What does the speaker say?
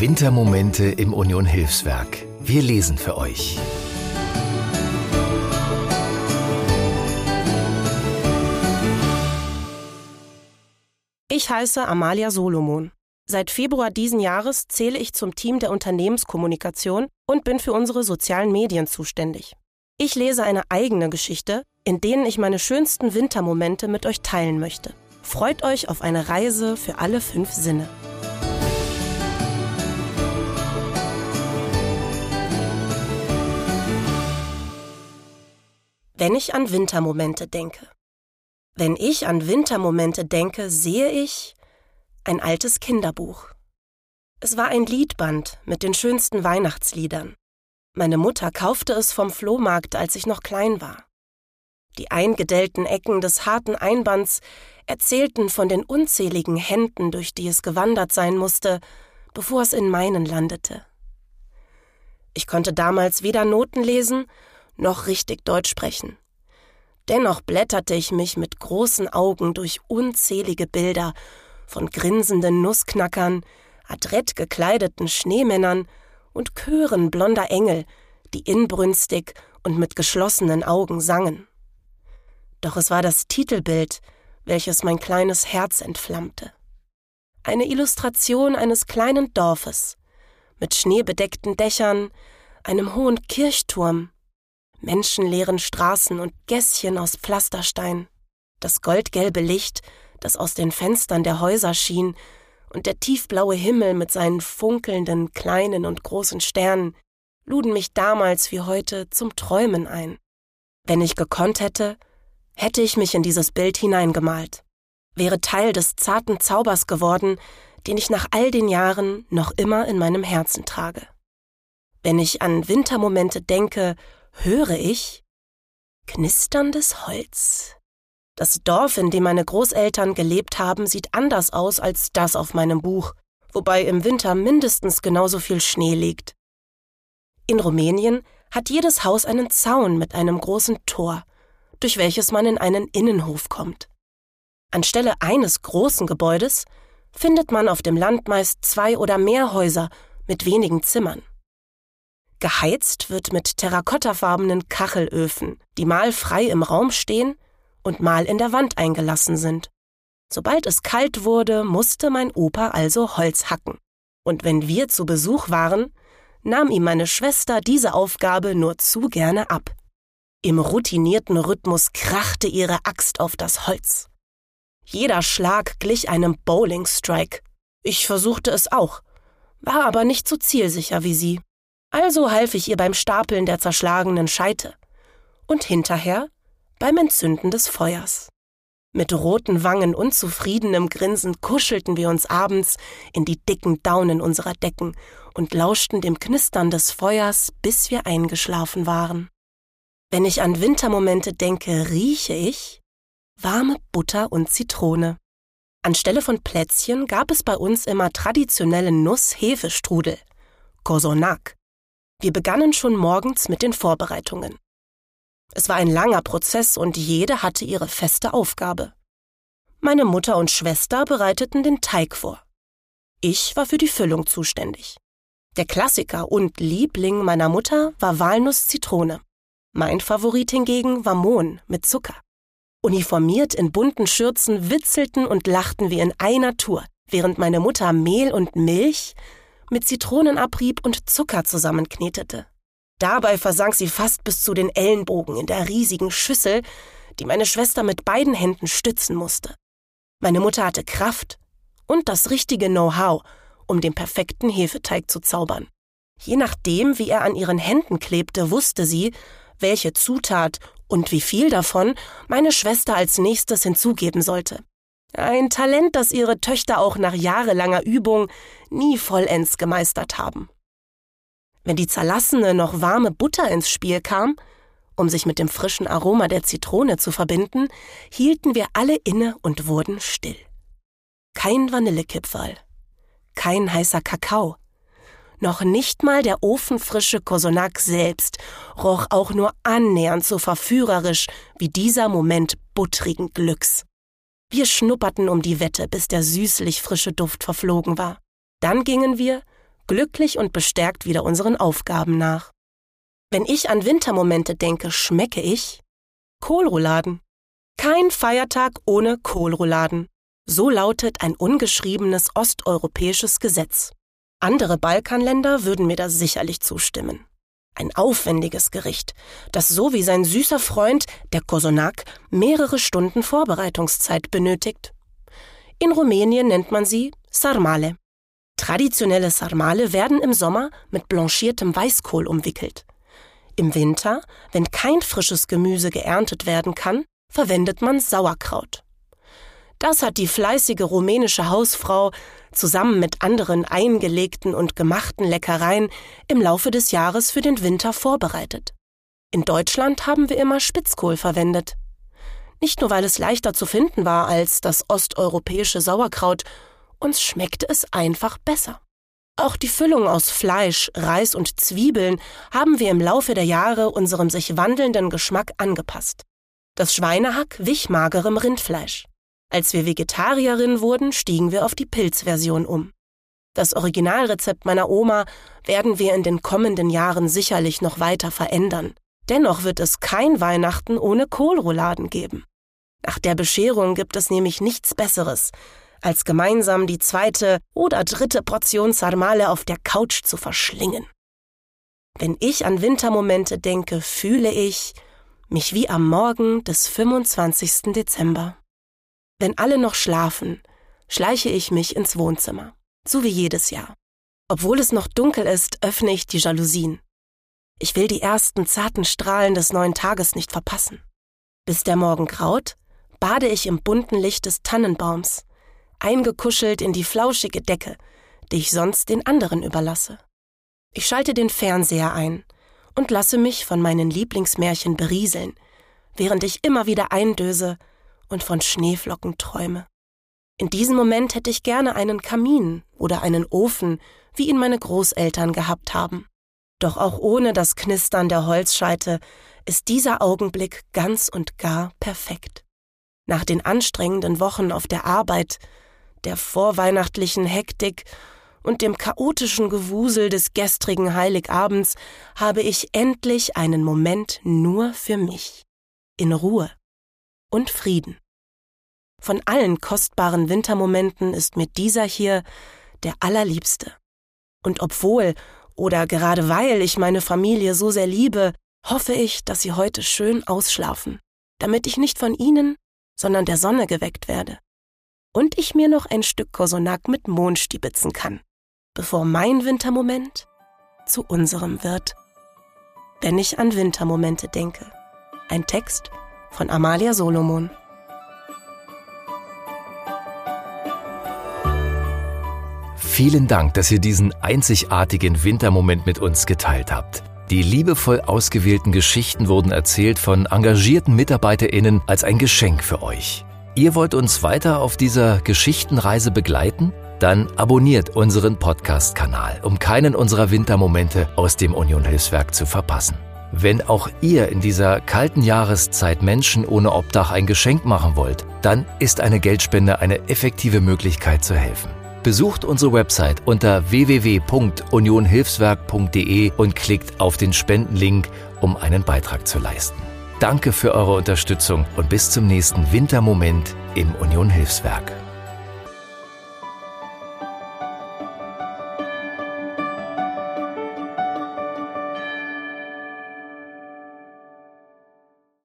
Wintermomente im Union Hilfswerk. Wir lesen für euch. Ich heiße Amalia Solomon. Seit Februar diesen Jahres zähle ich zum Team der Unternehmenskommunikation und bin für unsere sozialen Medien zuständig. Ich lese eine eigene Geschichte, in denen ich meine schönsten Wintermomente mit euch teilen möchte. Freut euch auf eine Reise für alle fünf Sinne. Wenn ich an Wintermomente denke. Wenn ich an Wintermomente denke, sehe ich ein altes Kinderbuch. Es war ein Liedband mit den schönsten Weihnachtsliedern. Meine Mutter kaufte es vom Flohmarkt, als ich noch klein war. Die eingedellten Ecken des harten Einbands erzählten von den unzähligen Händen, durch die es gewandert sein musste, bevor es in meinen landete. Ich konnte damals weder Noten lesen noch richtig Deutsch sprechen. Dennoch blätterte ich mich mit großen Augen durch unzählige Bilder von grinsenden Nussknackern, adrett gekleideten Schneemännern und Chören blonder Engel, die inbrünstig und mit geschlossenen Augen sangen. Doch es war das Titelbild, welches mein kleines Herz entflammte. Eine Illustration eines kleinen Dorfes, mit schneebedeckten Dächern, einem hohen Kirchturm, menschenleeren Straßen und Gässchen aus Pflasterstein, das goldgelbe Licht, das aus den Fenstern der Häuser schien, und der tiefblaue Himmel mit seinen funkelnden kleinen und großen Sternen luden mich damals wie heute zum Träumen ein. Wenn ich gekonnt hätte, hätte ich mich in dieses Bild hineingemalt, wäre Teil des zarten Zaubers geworden, den ich nach all den Jahren noch immer in meinem Herzen trage. Wenn ich an Wintermomente denke, höre ich knisterndes Holz. Das Dorf, in dem meine Großeltern gelebt haben, sieht anders aus als das auf meinem Buch, wobei im Winter mindestens genauso viel Schnee liegt. In Rumänien hat jedes Haus einen Zaun mit einem großen Tor, durch welches man in einen Innenhof kommt. Anstelle eines großen Gebäudes findet man auf dem Land meist zwei oder mehr Häuser mit wenigen Zimmern. Geheizt wird mit terrakottafarbenen Kachelöfen, die mal frei im Raum stehen und mal in der Wand eingelassen sind. Sobald es kalt wurde, musste mein Opa also Holz hacken. Und wenn wir zu Besuch waren, nahm ihm meine Schwester diese Aufgabe nur zu gerne ab. Im routinierten Rhythmus krachte ihre Axt auf das Holz. Jeder Schlag glich einem Bowling-Strike. Ich versuchte es auch, war aber nicht so zielsicher wie sie. Also half ich ihr beim Stapeln der zerschlagenen Scheite und hinterher beim Entzünden des Feuers. Mit roten Wangen und zufriedenem Grinsen kuschelten wir uns abends in die dicken Daunen unserer Decken und lauschten dem Knistern des Feuers, bis wir eingeschlafen waren. Wenn ich an Wintermomente denke, rieche ich warme Butter und Zitrone. Anstelle von Plätzchen gab es bei uns immer traditionellen Nuss-Hefestrudel, Kosonak. Wir begannen schon morgens mit den Vorbereitungen. Es war ein langer Prozess und jede hatte ihre feste Aufgabe. Meine Mutter und Schwester bereiteten den Teig vor. Ich war für die Füllung zuständig. Der Klassiker und Liebling meiner Mutter war Walnuss-Zitrone. Mein Favorit hingegen war Mohn mit Zucker. Uniformiert in bunten Schürzen witzelten und lachten wir in einer Tour, während meine Mutter Mehl und Milch mit Zitronenabrieb und Zucker zusammenknetete. Dabei versank sie fast bis zu den Ellenbogen in der riesigen Schüssel, die meine Schwester mit beiden Händen stützen musste. Meine Mutter hatte Kraft und das richtige Know-how, um den perfekten Hefeteig zu zaubern. Je nachdem, wie er an ihren Händen klebte, wusste sie, welche Zutat und wie viel davon meine Schwester als nächstes hinzugeben sollte. Ein Talent, das ihre Töchter auch nach jahrelanger Übung nie vollends gemeistert haben. Wenn die zerlassene, noch warme Butter ins Spiel kam, um sich mit dem frischen Aroma der Zitrone zu verbinden, hielten wir alle inne und wurden still. Kein Vanillekipferl, kein heißer Kakao, noch nicht mal der ofenfrische Kosonak selbst roch auch nur annähernd so verführerisch wie dieser Moment buttrigen Glücks. Wir schnupperten um die Wette, bis der süßlich frische Duft verflogen war. Dann gingen wir, glücklich und bestärkt wieder unseren Aufgaben nach. Wenn ich an Wintermomente denke, schmecke ich Kohlrouladen. Kein Feiertag ohne Kohlrouladen. So lautet ein ungeschriebenes osteuropäisches Gesetz. Andere Balkanländer würden mir da sicherlich zustimmen. Ein aufwendiges Gericht, das so wie sein süßer Freund, der Kosonak, mehrere Stunden Vorbereitungszeit benötigt. In Rumänien nennt man sie Sarmale. Traditionelle Sarmale werden im Sommer mit blanchiertem Weißkohl umwickelt. Im Winter, wenn kein frisches Gemüse geerntet werden kann, verwendet man Sauerkraut. Das hat die fleißige rumänische Hausfrau zusammen mit anderen eingelegten und gemachten Leckereien im Laufe des Jahres für den Winter vorbereitet. In Deutschland haben wir immer Spitzkohl verwendet. Nicht nur weil es leichter zu finden war als das osteuropäische Sauerkraut, uns schmeckte es einfach besser. Auch die Füllung aus Fleisch, Reis und Zwiebeln haben wir im Laufe der Jahre unserem sich wandelnden Geschmack angepasst. Das Schweinehack wich magerem Rindfleisch. Als wir Vegetarierin wurden, stiegen wir auf die Pilzversion um. Das Originalrezept meiner Oma werden wir in den kommenden Jahren sicherlich noch weiter verändern. Dennoch wird es kein Weihnachten ohne Kohlrouladen geben. Nach der Bescherung gibt es nämlich nichts Besseres, als gemeinsam die zweite oder dritte Portion Sarmale auf der Couch zu verschlingen. Wenn ich an Wintermomente denke, fühle ich mich wie am Morgen des 25. Dezember. Wenn alle noch schlafen, schleiche ich mich ins Wohnzimmer, so wie jedes Jahr. Obwohl es noch dunkel ist, öffne ich die Jalousien. Ich will die ersten zarten Strahlen des neuen Tages nicht verpassen. Bis der Morgen graut, bade ich im bunten Licht des Tannenbaums, eingekuschelt in die flauschige Decke, die ich sonst den anderen überlasse. Ich schalte den Fernseher ein und lasse mich von meinen Lieblingsmärchen berieseln, während ich immer wieder eindöse und von Schneeflocken träume. In diesem Moment hätte ich gerne einen Kamin oder einen Ofen, wie ihn meine Großeltern gehabt haben. Doch auch ohne das Knistern der Holzscheite ist dieser Augenblick ganz und gar perfekt. Nach den anstrengenden Wochen auf der Arbeit, der vorweihnachtlichen Hektik und dem chaotischen Gewusel des gestrigen Heiligabends habe ich endlich einen Moment nur für mich. In Ruhe und Frieden. Von allen kostbaren Wintermomenten ist mir dieser hier der allerliebste. Und obwohl oder gerade weil ich meine Familie so sehr liebe, hoffe ich, dass sie heute schön ausschlafen, damit ich nicht von ihnen, sondern der Sonne geweckt werde. Und ich mir noch ein Stück Kosonak mit Mond stibitzen kann, bevor mein Wintermoment zu unserem wird. Wenn ich an Wintermomente denke. Ein Text von Amalia Solomon. Vielen Dank, dass ihr diesen einzigartigen Wintermoment mit uns geteilt habt. Die liebevoll ausgewählten Geschichten wurden erzählt von engagierten MitarbeiterInnen als ein Geschenk für euch. Ihr wollt uns weiter auf dieser Geschichtenreise begleiten? Dann abonniert unseren Podcast-Kanal, um keinen unserer Wintermomente aus dem Union Hilfswerk zu verpassen. Wenn auch ihr in dieser kalten Jahreszeit Menschen ohne Obdach ein Geschenk machen wollt, dann ist eine Geldspende eine effektive Möglichkeit zu helfen. Besucht unsere Website unter www.unionhilfswerk.de und klickt auf den Spendenlink, um einen Beitrag zu leisten. Danke für eure Unterstützung und bis zum nächsten Wintermoment im Union Hilfswerk.